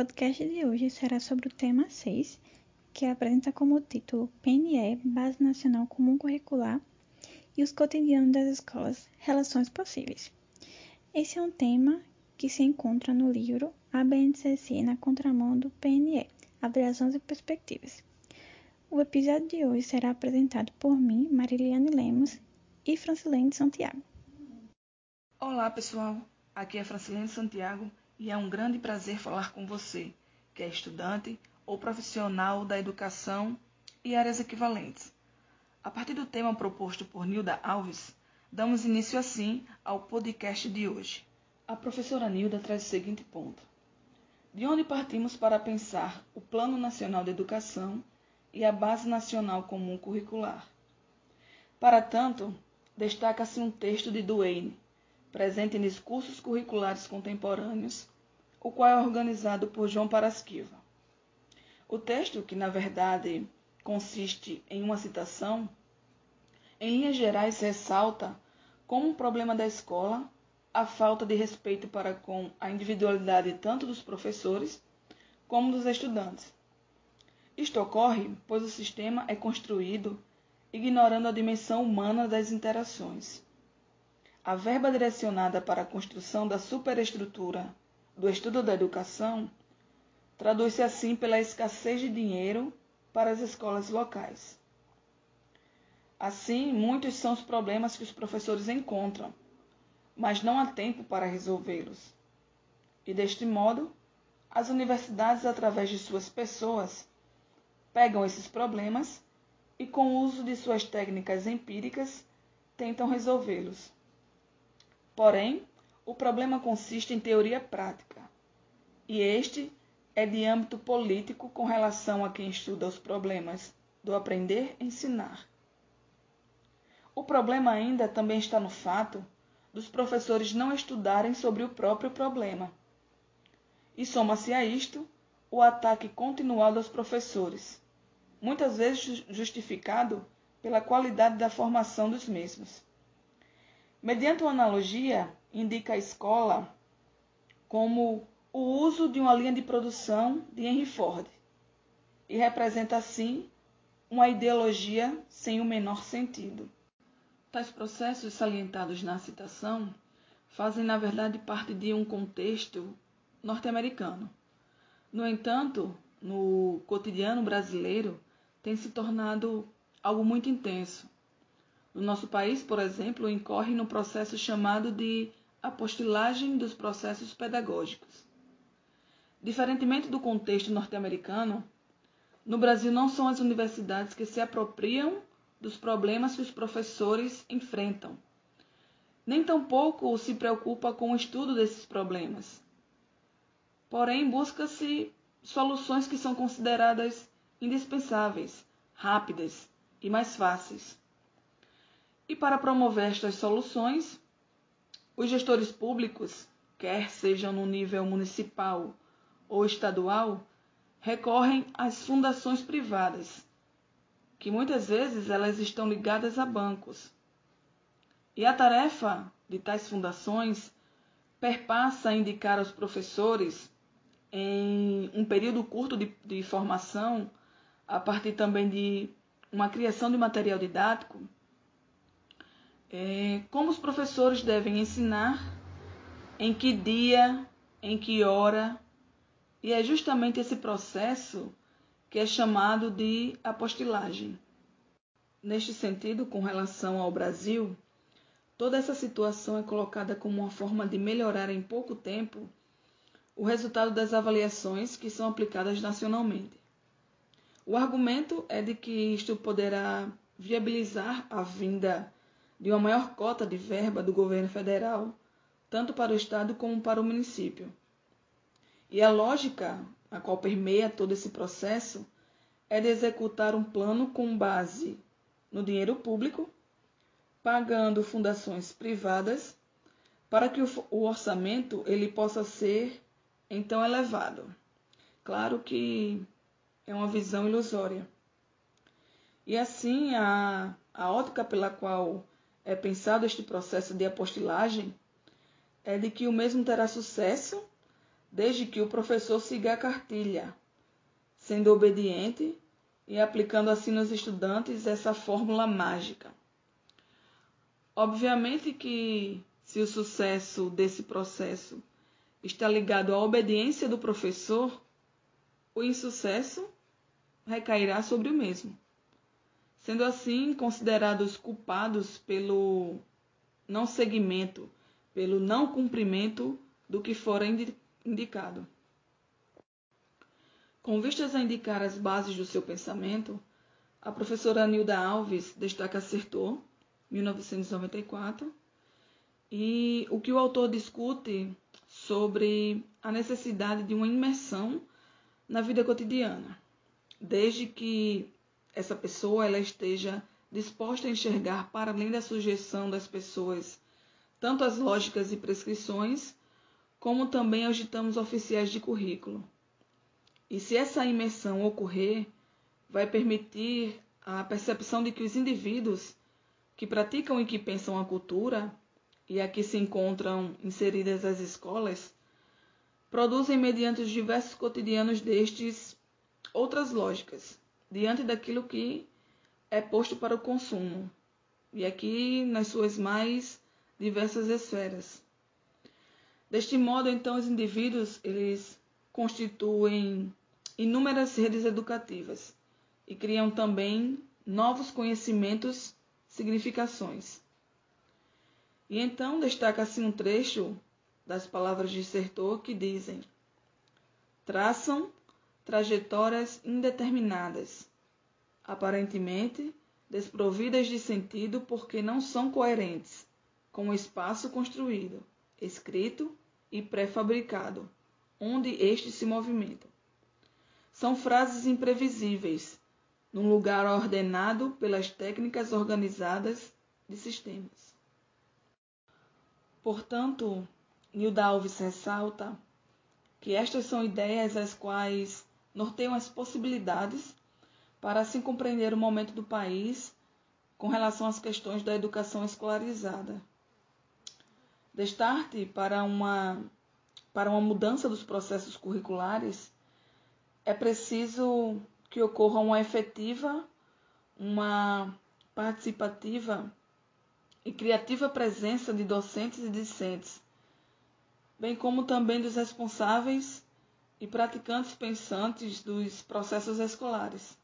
podcast de hoje será sobre o tema 6, que apresenta como título PNE, Base Nacional Comum Curricular, e os cotidianos das escolas, Relações Possíveis. Esse é um tema que se encontra no livro A BNCC na contramão do PNE, Avaliações e Perspectivas. O episódio de hoje será apresentado por mim, Mariliane Lemos, e Francilene Santiago. Olá, pessoal. Aqui é Francilene Santiago e é um grande prazer falar com você, que é estudante ou profissional da educação e áreas equivalentes. A partir do tema proposto por Nilda Alves, damos início assim ao podcast de hoje. A professora Nilda traz o seguinte ponto: De onde partimos para pensar o Plano Nacional de Educação e a Base Nacional Comum Curricular? Para tanto, destaca-se um texto de Duane, presente em discursos curriculares contemporâneos, o qual é organizado por João Parasquiva. O texto, que na verdade consiste em uma citação, em linhas gerais ressalta como um problema da escola a falta de respeito para com a individualidade tanto dos professores como dos estudantes. Isto ocorre pois o sistema é construído ignorando a dimensão humana das interações. A verba direcionada para a construção da superestrutura do estudo da educação traduz-se assim pela escassez de dinheiro para as escolas locais. Assim, muitos são os problemas que os professores encontram, mas não há tempo para resolvê-los. E deste modo, as universidades, através de suas pessoas, pegam esses problemas e, com o uso de suas técnicas empíricas, tentam resolvê-los. Porém, o problema consiste em teoria prática, e este é de âmbito político com relação a quem estuda os problemas do aprender-ensinar. O problema ainda também está no fato dos professores não estudarem sobre o próprio problema. E soma-se a isto o ataque continuado aos professores, muitas vezes justificado pela qualidade da formação dos mesmos. Mediante uma analogia, indica a escola como o uso de uma linha de produção de Henry Ford e representa assim uma ideologia sem o menor sentido. Tais processos salientados na citação fazem, na verdade, parte de um contexto norte-americano. No entanto, no cotidiano brasileiro, tem se tornado algo muito intenso, no nosso país, por exemplo, incorre no processo chamado de apostilagem dos processos pedagógicos. Diferentemente do contexto norte-americano, no Brasil não são as universidades que se apropriam dos problemas que os professores enfrentam. Nem tampouco se preocupa com o estudo desses problemas. Porém, busca-se soluções que são consideradas indispensáveis, rápidas e mais fáceis. E para promover estas soluções, os gestores públicos, quer sejam no nível municipal ou estadual, recorrem às fundações privadas, que muitas vezes elas estão ligadas a bancos. E a tarefa de tais fundações perpassa a indicar aos professores, em um período curto de, de formação, a partir também de uma criação de material didático, é, como os professores devem ensinar, em que dia, em que hora, e é justamente esse processo que é chamado de apostilagem. Neste sentido, com relação ao Brasil, toda essa situação é colocada como uma forma de melhorar em pouco tempo o resultado das avaliações que são aplicadas nacionalmente. O argumento é de que isto poderá viabilizar a vinda de uma maior cota de verba do governo federal, tanto para o Estado como para o município. E a lógica a qual permeia todo esse processo é de executar um plano com base no dinheiro público, pagando fundações privadas, para que o orçamento ele possa ser então elevado. Claro que é uma visão ilusória. E assim, a, a ótica pela qual é pensado este processo de apostilagem é de que o mesmo terá sucesso desde que o professor siga a cartilha, sendo obediente e aplicando assim nos estudantes essa fórmula mágica. Obviamente que se o sucesso desse processo está ligado à obediência do professor, o insucesso recairá sobre o mesmo. Sendo assim considerados culpados pelo não seguimento, pelo não cumprimento do que fora indicado. Com vistas a indicar as bases do seu pensamento, a professora Nilda Alves destaca Acertou, 1994, e o que o autor discute sobre a necessidade de uma imersão na vida cotidiana, desde que essa pessoa ela esteja disposta a enxergar para além da sujeição das pessoas tanto as lógicas e prescrições, como também aos ditames oficiais de currículo. E se essa imersão ocorrer, vai permitir a percepção de que os indivíduos que praticam e que pensam a cultura, e aqui se encontram inseridas as escolas, produzem mediante os diversos cotidianos destes outras lógicas, diante daquilo que é posto para o consumo, e aqui nas suas mais diversas esferas. Deste modo, então, os indivíduos eles constituem inúmeras redes educativas e criam também novos conhecimentos, significações. E então destaca-se um trecho das palavras de Sertor que dizem: traçam trajetórias indeterminadas, aparentemente desprovidas de sentido porque não são coerentes com o espaço construído, escrito e pré-fabricado, onde este se movimenta. São frases imprevisíveis, num lugar ordenado pelas técnicas organizadas de sistemas. Portanto, Nilda Alves ressalta que estas são ideias as quais norteiam as possibilidades para assim compreender o momento do país com relação às questões da educação escolarizada. Destarte para uma, para uma mudança dos processos curriculares, é preciso que ocorra uma efetiva, uma participativa e criativa presença de docentes e discentes, bem como também dos responsáveis e praticantes pensantes dos processos escolares.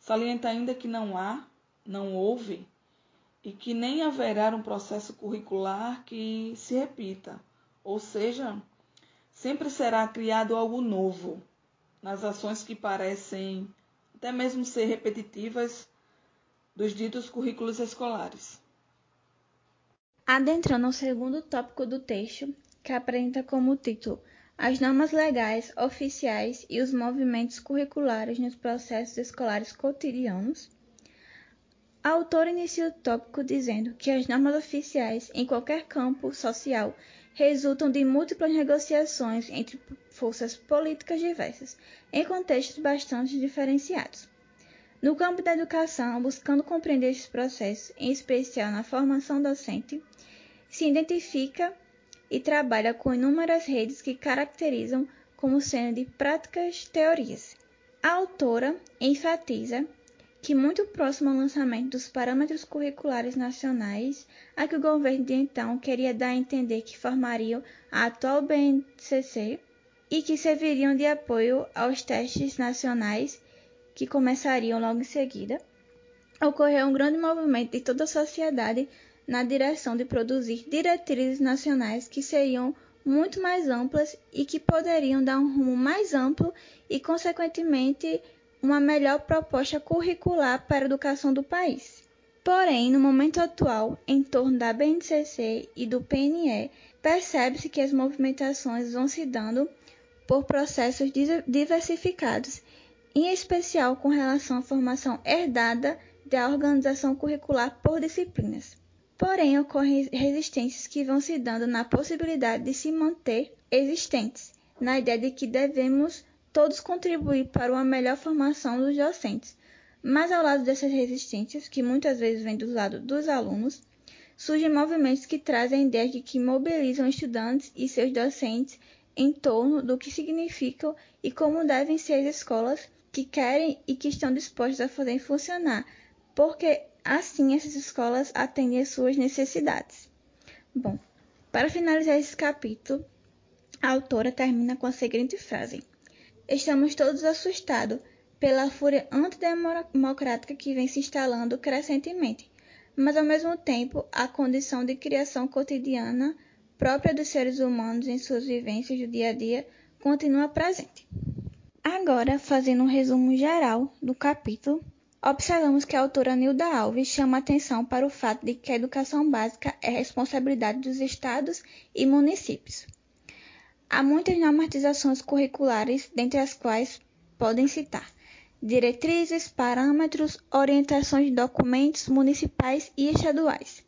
Salienta ainda que não há, não houve e que nem haverá um processo curricular que se repita, ou seja, sempre será criado algo novo nas ações que parecem até mesmo ser repetitivas dos ditos currículos escolares. Adentrando ao segundo tópico do texto, que apresenta como título as normas legais, oficiais e os movimentos curriculares nos processos escolares cotidianos. A autora inicia o tópico dizendo que as normas oficiais em qualquer campo social resultam de múltiplas negociações entre forças políticas diversas, em contextos bastante diferenciados. No campo da educação, buscando compreender esses processos, em especial na formação docente, se identifica e trabalha com inúmeras redes que caracterizam como sendo de práticas teorias. A autora enfatiza que muito próximo ao lançamento dos parâmetros curriculares nacionais, a que o governo de então queria dar a entender que formariam a atual BNCC e que serviriam de apoio aos testes nacionais que começariam logo em seguida, ocorreu um grande movimento de toda a sociedade na direção de produzir diretrizes nacionais que seriam muito mais amplas e que poderiam dar um rumo mais amplo e, consequentemente, uma melhor proposta curricular para a educação do país. Porém, no momento atual, em torno da BNCC e do PNE, percebe-se que as movimentações vão se dando por processos diversificados, em especial com relação à formação herdada da organização curricular por disciplinas. Porém, ocorrem resistências que vão se dando na possibilidade de se manter existentes, na ideia de que devemos todos contribuir para uma melhor formação dos docentes. Mas ao lado dessas resistências, que muitas vezes vêm do lado dos alunos, surgem movimentos que trazem ideias de que mobilizam estudantes e seus docentes em torno do que significam e como devem ser as escolas que querem e que estão dispostas a fazer funcionar, porque assim essas escolas atendem às suas necessidades. Bom, para finalizar esse capítulo, a autora termina com a seguinte frase: Estamos todos assustados pela fúria antidemocrática que vem se instalando crescentemente, mas ao mesmo tempo a condição de criação cotidiana própria dos seres humanos em suas vivências do dia a dia continua presente. Agora, fazendo um resumo geral do capítulo, observamos que a autora Nilda Alves chama atenção para o fato de que a educação básica é responsabilidade dos estados e municípios. Há muitas normatizações curriculares, dentre as quais podem citar diretrizes, parâmetros, orientações de documentos municipais e estaduais.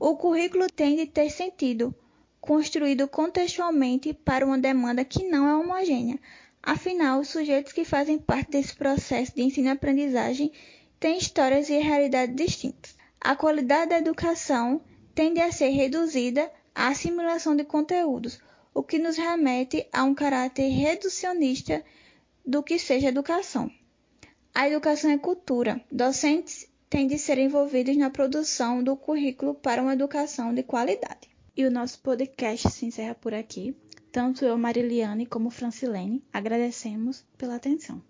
O currículo tem de ter sentido, construído contextualmente para uma demanda que não é homogênea, Afinal, os sujeitos que fazem parte desse processo de ensino-aprendizagem têm histórias e realidades distintas. A qualidade da educação tende a ser reduzida à assimilação de conteúdos, o que nos remete a um caráter reducionista do que seja educação. A educação é cultura. Docentes têm de ser envolvidos na produção do currículo para uma educação de qualidade. E o nosso podcast se encerra por aqui. Tanto eu, Mariliane, como Francilene, agradecemos pela atenção.